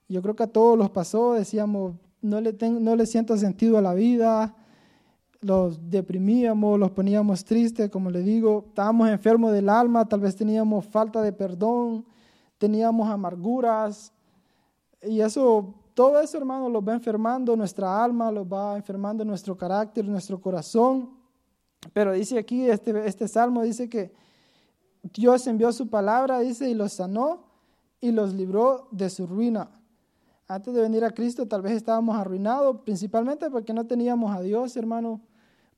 Yo creo que a todos los pasó, decíamos, no le, no le siento sentido a la vida, los deprimíamos, los poníamos tristes, como le digo, estábamos enfermos del alma, tal vez teníamos falta de perdón, teníamos amarguras, y eso, todo eso, hermano, los va enfermando nuestra alma, los va enfermando nuestro carácter, nuestro corazón. Pero dice aquí, este, este salmo dice que Dios envió su palabra, dice, y los sanó y los libró de su ruina antes de venir a Cristo tal vez estábamos arruinados, principalmente porque no teníamos a Dios, hermano.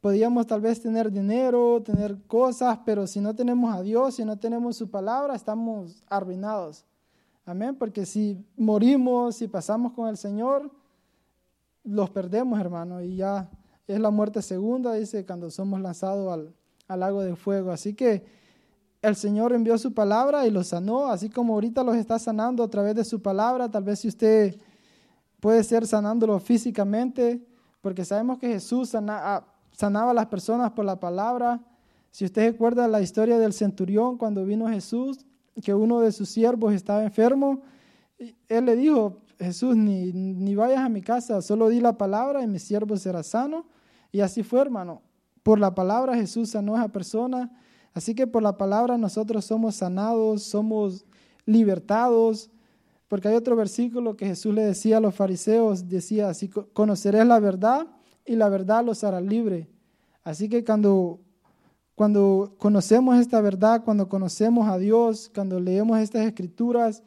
Podíamos tal vez tener dinero, tener cosas, pero si no tenemos a Dios, si no tenemos su palabra, estamos arruinados. Amén, porque si morimos, si pasamos con el Señor, los perdemos, hermano, y ya es la muerte segunda, dice, cuando somos lanzados al, al lago de fuego. Así que el Señor envió su palabra y los sanó, así como ahorita los está sanando a través de su palabra. Tal vez si usted puede ser sanándolo físicamente, porque sabemos que Jesús ah, sanaba a las personas por la palabra. Si usted recuerda la historia del centurión cuando vino Jesús, que uno de sus siervos estaba enfermo, él le dijo, Jesús, ni, ni vayas a mi casa, solo di la palabra y mi siervo será sano. Y así fue, hermano. Por la palabra Jesús sanó a esa persona Así que por la palabra nosotros somos sanados, somos libertados, porque hay otro versículo que Jesús le decía a los fariseos, decía así, conoceréis la verdad y la verdad los hará libre. Así que cuando, cuando conocemos esta verdad, cuando conocemos a Dios, cuando leemos estas escrituras,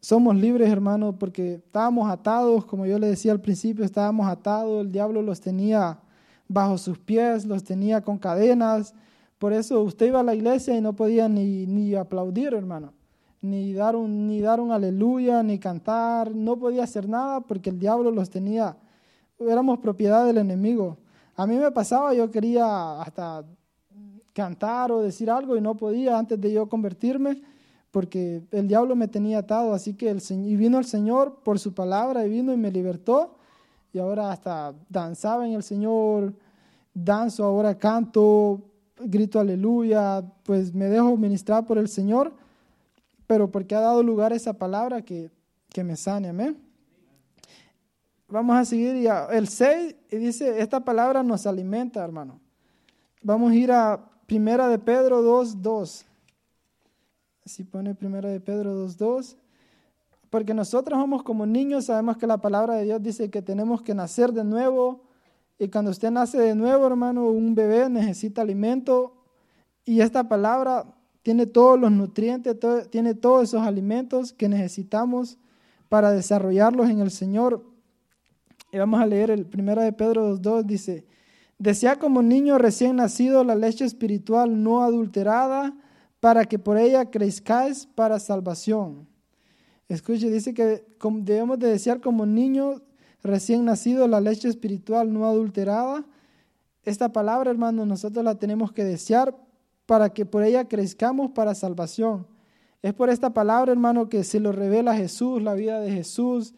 somos libres, hermanos, porque estábamos atados, como yo le decía al principio, estábamos atados, el diablo los tenía bajo sus pies, los tenía con cadenas, por eso usted iba a la iglesia y no podía ni, ni aplaudir, hermano, ni dar, un, ni dar un aleluya, ni cantar, no podía hacer nada porque el diablo los tenía, éramos propiedad del enemigo. A mí me pasaba, yo quería hasta cantar o decir algo y no podía antes de yo convertirme porque el diablo me tenía atado, así que el, y vino el Señor por su palabra y vino y me libertó y ahora hasta danzaba en el Señor, danzo, ahora canto, grito aleluya, pues me dejo ministrar por el Señor, pero porque ha dado lugar a esa palabra que, que me sane, amén. Vamos a seguir ya. El 6 y dice, esta palabra nos alimenta, hermano. Vamos a ir a Primera de Pedro 2, 2. Así pone Primera de Pedro 2, 2. Porque nosotros somos como niños, sabemos que la palabra de Dios dice que tenemos que nacer de nuevo. Y cuando usted nace de nuevo, hermano, un bebé necesita alimento. Y esta palabra tiene todos los nutrientes, tiene todos esos alimentos que necesitamos para desarrollarlos en el Señor. Y vamos a leer el primero de Pedro 2.2, dice, Desea como niño recién nacido la leche espiritual no adulterada para que por ella crezcáis para salvación. Escuche, dice que debemos de desear como niño recién nacido la leche espiritual no adulterada. Esta palabra, hermano, nosotros la tenemos que desear para que por ella crezcamos para salvación. Es por esta palabra, hermano, que se lo revela Jesús, la vida de Jesús.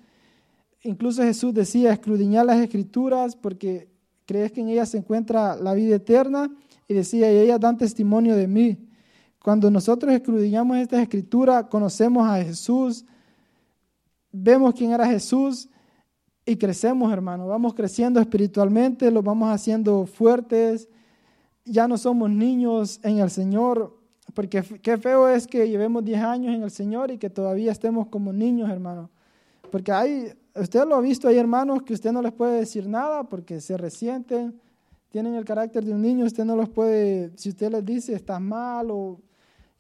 Incluso Jesús decía, escrudiñar las escrituras porque crees que en ellas se encuentra la vida eterna. Y decía, y ellas dan testimonio de mí. Cuando nosotros escrudiñamos esta escritura, conocemos a Jesús, vemos quién era Jesús y crecemos, hermano. Vamos creciendo espiritualmente, lo vamos haciendo fuertes, ya no somos niños en el Señor, porque qué feo es que llevemos 10 años en el Señor y que todavía estemos como niños, hermano. Porque hay, usted lo ha visto, hay hermanos que usted no les puede decir nada porque se resienten, tienen el carácter de un niño, usted no los puede, si usted les dice estás mal o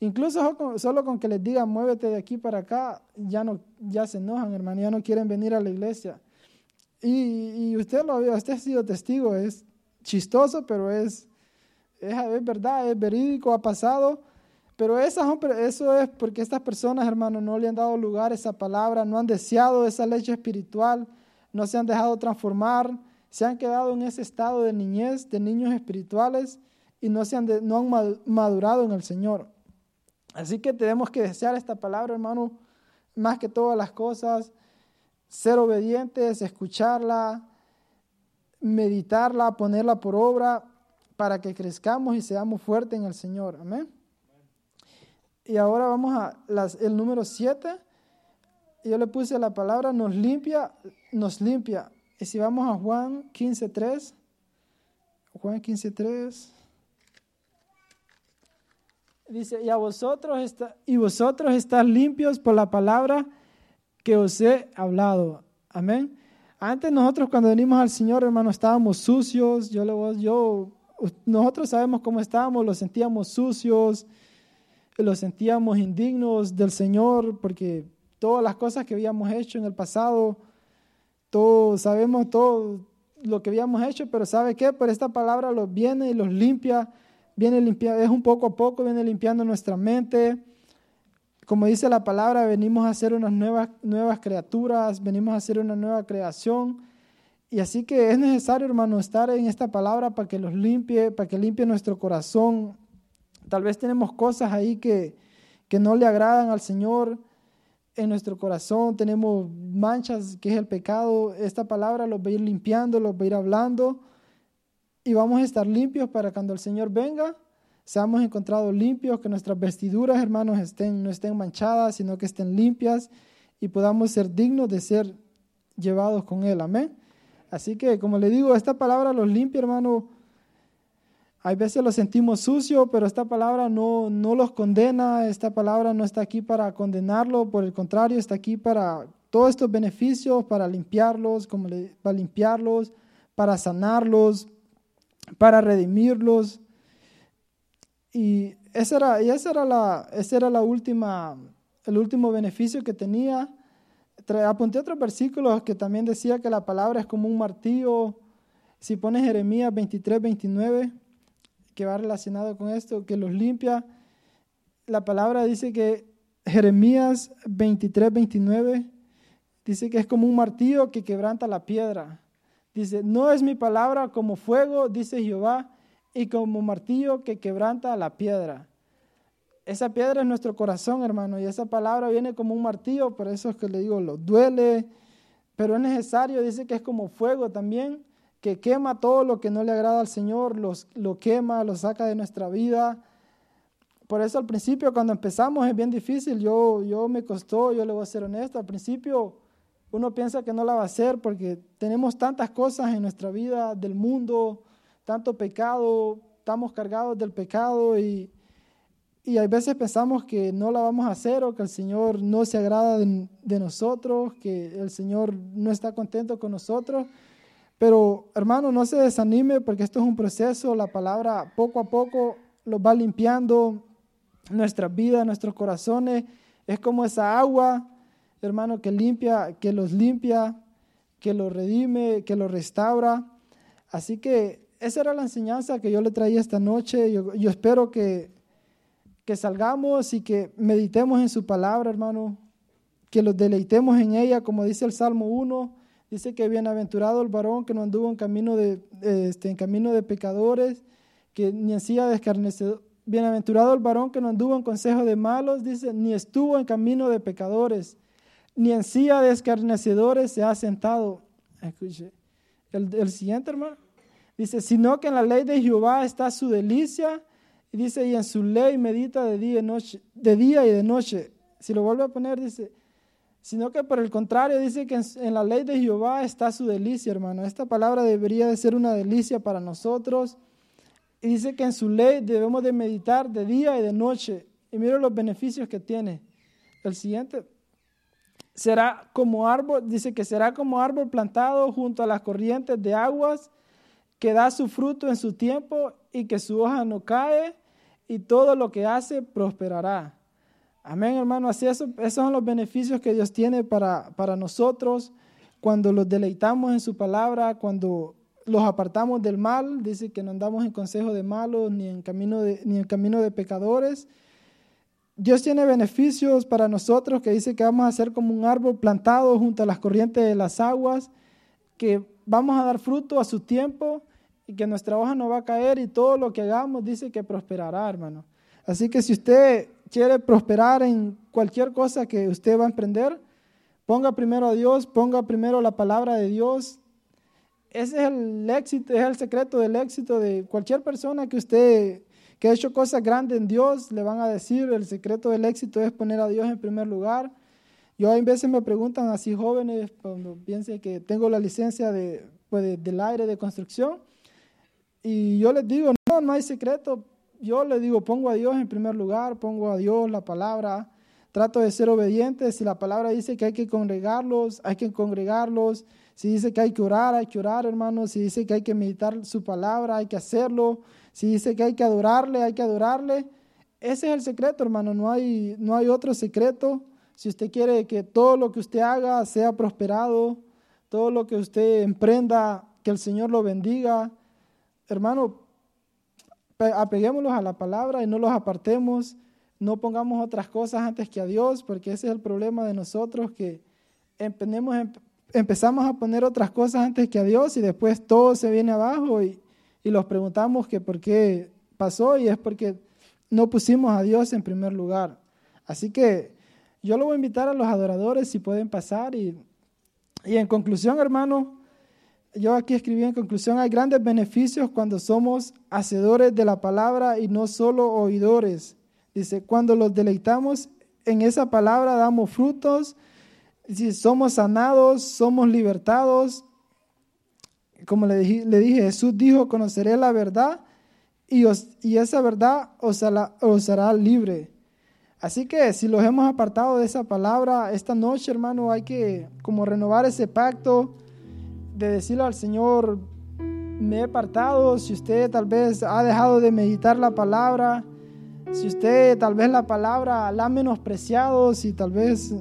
incluso solo con que les diga muévete de aquí para acá, ya, no, ya se enojan, hermano, ya no quieren venir a la iglesia. Y, y usted lo vio, usted ha sido testigo, es chistoso, pero es es, verdad, es verídico, ha pasado. Pero eso es porque estas personas, hermanos, no le han dado lugar a esa palabra, no han deseado esa leche espiritual, no se han dejado transformar, se han quedado en ese estado de niñez, de niños espirituales, y no, se han, no han madurado en el Señor. Así que tenemos que desear esta palabra, hermano, más que todas las cosas, ser obedientes, escucharla, meditarla, ponerla por obra, para que crezcamos y seamos fuertes en el Señor. Amén. Y ahora vamos a el número 7. Yo le puse la palabra nos limpia, nos limpia. Y si vamos a Juan 15.3, Juan 15.3, dice, y a vosotros, está, y vosotros estás limpios por la palabra que os he hablado. Amén. Antes nosotros cuando venimos al Señor, hermano, estábamos sucios. Yo, yo nosotros sabemos cómo estábamos, los sentíamos sucios, los sentíamos indignos del Señor, porque todas las cosas que habíamos hecho en el pasado, todos sabemos todo lo que habíamos hecho, pero ¿sabe qué? Por esta palabra los viene y los limpia, viene limpia, es un poco a poco, viene limpiando nuestra mente. Como dice la palabra, venimos a ser unas nuevas, nuevas criaturas, venimos a ser una nueva creación y así que es necesario, hermano, estar en esta palabra para que los limpie, para que limpie nuestro corazón. Tal vez tenemos cosas ahí que, que no le agradan al Señor en nuestro corazón, tenemos manchas que es el pecado. Esta palabra los va a ir limpiando, los va a ir hablando y vamos a estar limpios para cuando el Señor venga, seamos encontrados limpios, que nuestras vestiduras, hermanos, estén, no estén manchadas, sino que estén limpias y podamos ser dignos de ser llevados con Él. Amén. Así que, como le digo, esta palabra los limpia, hermano. Hay veces los sentimos sucios, pero esta palabra no, no los condena, esta palabra no está aquí para condenarlo, por el contrario, está aquí para todos estos beneficios, para limpiarlos, para limpiarlos, para sanarlos, para redimirlos. Y esa era, y esa era, la, esa era la última, el último beneficio que tenía apunté otros versículos que también decía que la palabra es como un martillo. Si pones Jeremías 23, 29, que va relacionado con esto, que los limpia, la palabra dice que Jeremías 23, 29 dice que es como un martillo que quebranta la piedra. Dice, no es mi palabra como fuego, dice Jehová, y como martillo que quebranta la piedra esa piedra es nuestro corazón, hermano, y esa palabra viene como un martillo, por eso es que le digo, lo duele, pero es necesario, dice que es como fuego también, que quema todo lo que no le agrada al Señor, los, lo quema, lo saca de nuestra vida. Por eso al principio, cuando empezamos, es bien difícil, yo, yo me costó, yo le voy a ser honesto, al principio uno piensa que no la va a hacer porque tenemos tantas cosas en nuestra vida del mundo, tanto pecado, estamos cargados del pecado y y hay veces pensamos que no la vamos a hacer o que el Señor no se agrada de, nosotros, que el Señor no está contento con nosotros. Pero hermano, no se desanime porque esto es un proceso, la palabra poco a poco lo va limpiando nuestras vidas, nuestros corazones. Es como esa agua, hermano, que limpia, que los limpia, que los redime, que los restaura. Así que esa era la enseñanza que yo le traía esta noche. Yo, yo espero que que salgamos y que meditemos en su palabra, hermano, que los deleitemos en ella, como dice el Salmo 1, dice que bienaventurado el varón que no anduvo en camino de, este, en camino de pecadores, que ni en silla de escarnecedor, bienaventurado el varón que no anduvo en consejo de malos, dice, ni estuvo en camino de pecadores, ni en silla de escarnecedores se ha sentado. Escuche, el, el siguiente hermano, dice, sino que en la ley de Jehová está su delicia, y dice, y en su ley medita de día y, noche, de día y de noche. Si lo vuelve a poner, dice, sino que por el contrario, dice que en, la ley de Jehová está su delicia, hermano. Esta palabra debería de ser una delicia para nosotros. Y dice que en su ley debemos de meditar de día y de noche. Y mira los beneficios que tiene. El siguiente. Será como árbol, dice que será como árbol plantado junto a las corrientes de aguas, que da su fruto en su tiempo y que su hoja no cae y todo lo que hace prosperará. Amén, hermano. Así eso, esos son los beneficios que Dios tiene para, para nosotros cuando los deleitamos en su palabra, cuando los apartamos del mal. Dice que no andamos en consejo de malos ni en camino de, ni en camino de pecadores. Dios tiene beneficios para nosotros que dice que vamos a ser como un árbol plantado junto a las corrientes de las aguas, que vamos a dar fruto a su tiempo y que nuestra hoja no va a caer y todo lo que hagamos dice que prosperará, hermano. Así que si usted quiere prosperar en cualquier cosa que usted va a emprender, ponga primero a Dios, ponga primero la palabra de Dios. Ese es el éxito, es el secreto del éxito de cualquier persona que usted que ha hecho cosas grandes en Dios, le van a decir, el secreto del éxito es poner a Dios en primer lugar. Yo a veces me preguntan así jóvenes, cuando piensen que tengo la licencia de, pues, del aire de construcción, y yo les digo, no, no hay secreto. Yo les digo, pongo a Dios en primer lugar, pongo a Dios la palabra, trato de ser obediente. Si la palabra dice que hay que congregarlos, hay que congregarlos. Si dice que hay que orar, hay que orar, hermanos. Si dice que hay que meditar su palabra, hay que hacerlo. Si dice que hay que adorarle, hay que adorarle. Ese es el secreto, hermano. No hay, no hay otro secreto. Si usted quiere que todo lo que usted haga sea prosperado, todo lo que usted emprenda, que el Señor lo bendiga, hermano, apeguémonos a la palabra y no los apartemos, no pongamos otras cosas antes que a Dios, porque ese es el problema de nosotros, que empezamos a poner otras cosas antes que a Dios y después todo se viene abajo y, y los preguntamos que por qué pasó y es porque no pusimos a Dios en primer lugar. Así que yo lo voy a invitar a los adoradores si pueden pasar y, y en conclusión, hermano, yo aquí escribí en conclusión, hay grandes beneficios cuando somos hacedores de la palabra y no solo oidores. Dice, cuando los deleitamos en esa palabra damos frutos, si somos sanados, somos libertados. Como le dije, Jesús dijo, conoceré la verdad y, y esa verdad os hará, os hará libre. Así que si los hemos apartado de esa palabra, esta noche, hermano, hay que como renovar ese pacto de decirle al Señor, me he apartado, si usted tal vez ha dejado de meditar la palabra, si usted tal vez la palabra la ha menospreciado, si tal vez,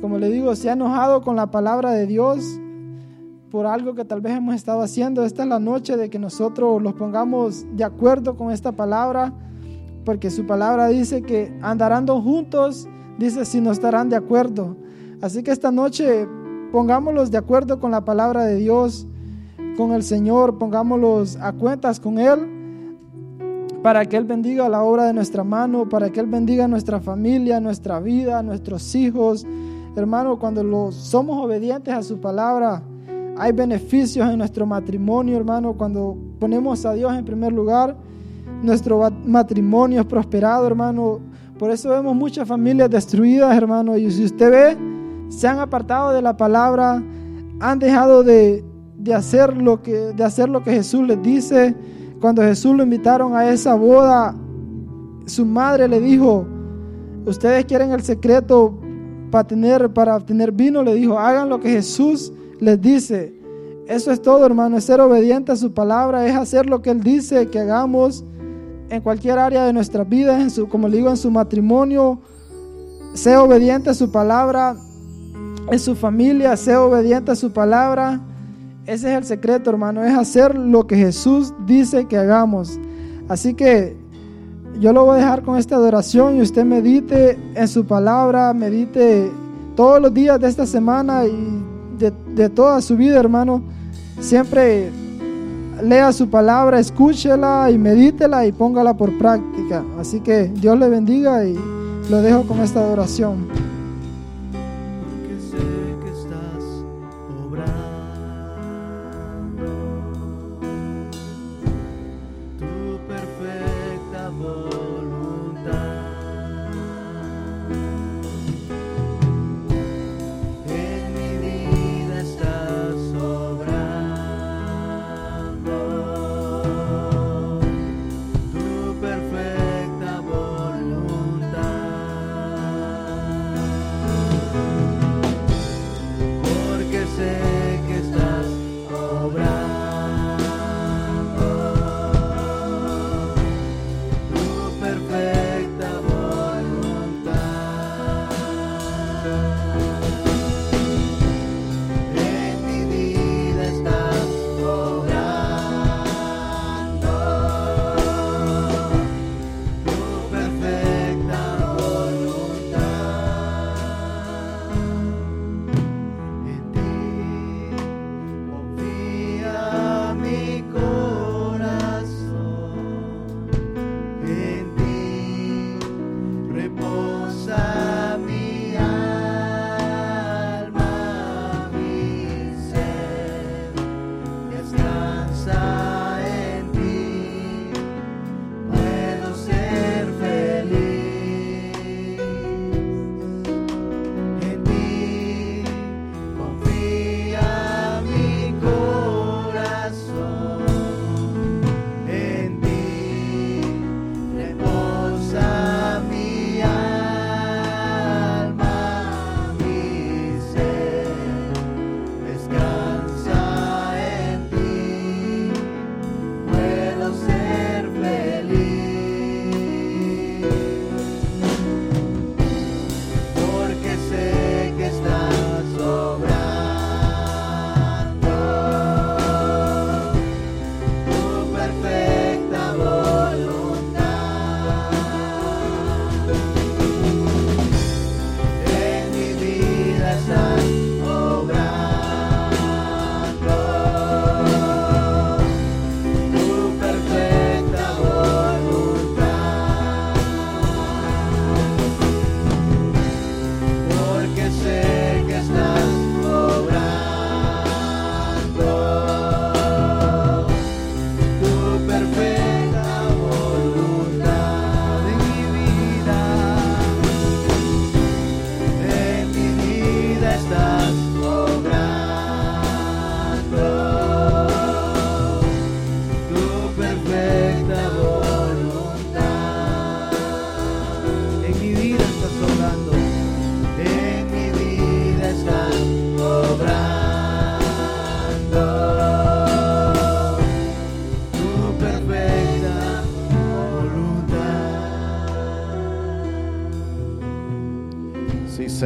como le digo, se ha enojado con la palabra de Dios por algo que tal vez hemos estado haciendo, esta es la noche de que nosotros los pongamos de acuerdo con esta palabra, porque su palabra dice que andarán juntos, dice si no estarán de acuerdo. Así que esta noche pongámoslos de acuerdo con la palabra de Dios, con el Señor, pongámoslos a cuentas con Él, para que Él bendiga la obra de nuestra mano, para que Él bendiga nuestra familia, nuestra vida, nuestros hijos. Hermano, cuando los, somos obedientes a su palabra, hay beneficios en nuestro matrimonio, hermano. Cuando ponemos a Dios en primer lugar, nuestro matrimonio es prosperado, hermano. Por eso vemos muchas familias destruidas, hermano. Y si usted ve, se han apartado de la palabra, han dejado de, hacer lo que, de hacer lo que Jesús les dice. Cuando Jesús lo invitaron a esa boda, su madre le dijo, ustedes quieren el secreto para tener, para obtener vino, le dijo, hagan lo que Jesús les dice. Eso es todo, hermano, es ser obediente a su palabra, es hacer lo que Él dice que hagamos en cualquier área de nuestra vida, en su, como le digo, en su matrimonio, sea obediente a su palabra, en su familia, sea obediente a su palabra. Ese es el secreto, hermano, es hacer lo que Jesús dice que hagamos. Así que yo lo voy a dejar con esta adoración y usted medite en su palabra, medite todos los días de esta semana y de, toda su vida, hermano. Siempre lea su palabra, escúchela y medítela y póngala por práctica. Así que Dios le bendiga y lo dejo con esta adoración.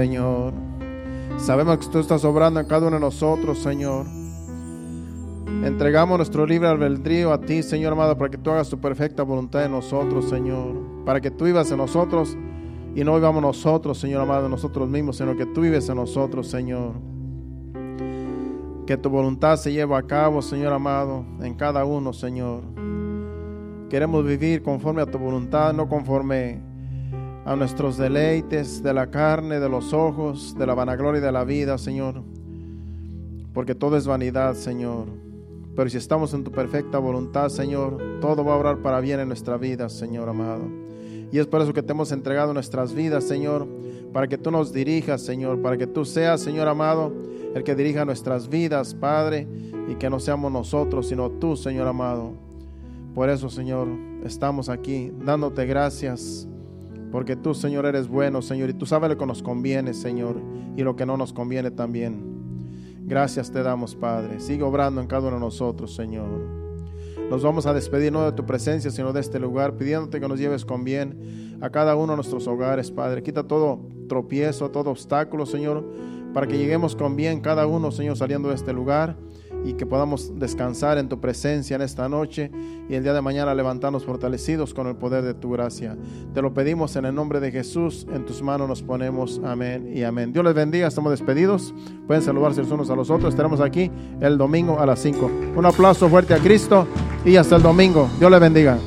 Señor. Sabemos que tú estás obrando en cada uno de nosotros, Señor. Entregamos nuestro libre albedrío a ti, Señor amado, para que tú hagas tu perfecta voluntad en nosotros, Señor. Para que tú vivas en nosotros y no vivamos nosotros, Señor amado, nosotros mismos, sino que tú vives en nosotros, Señor. Que tu voluntad se lleve a cabo, Señor amado, en cada uno, Señor. Queremos vivir conforme a tu voluntad, no conforme a nuestros deleites de la carne, de los ojos, de la vanagloria de la vida, Señor. Porque todo es vanidad, Señor. Pero si estamos en tu perfecta voluntad, Señor, todo va a obrar para bien en nuestra vida, Señor amado. Y es por eso que te hemos entregado nuestras vidas, Señor, para que tú nos dirijas, Señor, para que tú seas, Señor amado, el que dirija nuestras vidas, Padre, y que no seamos nosotros, sino tú, Señor amado. Por eso, Señor, estamos aquí dándote gracias. Porque tú, Señor, eres bueno, Señor, y tú sabes lo que nos conviene, Señor, y lo que no nos conviene también. Gracias te damos, Padre. Sigue obrando en cada uno de nosotros, Señor. Nos vamos a despedir no de tu presencia, sino de este lugar, pidiéndote que nos lleves con bien a cada uno de nuestros hogares, Padre. Quita todo tropiezo, todo obstáculo, Señor, para que lleguemos con bien cada uno, Señor, saliendo de este lugar y que podamos descansar en tu presencia en esta noche y el día de mañana levantarnos fortalecidos con el poder de tu gracia. Te lo pedimos en el nombre de Jesús, en tus manos nos ponemos. Amén y amén. Dios les bendiga, estamos despedidos. Pueden saludarse los unos a los otros. Estaremos aquí el domingo a las 5. Un aplauso fuerte a Cristo y hasta el domingo. Dios les bendiga.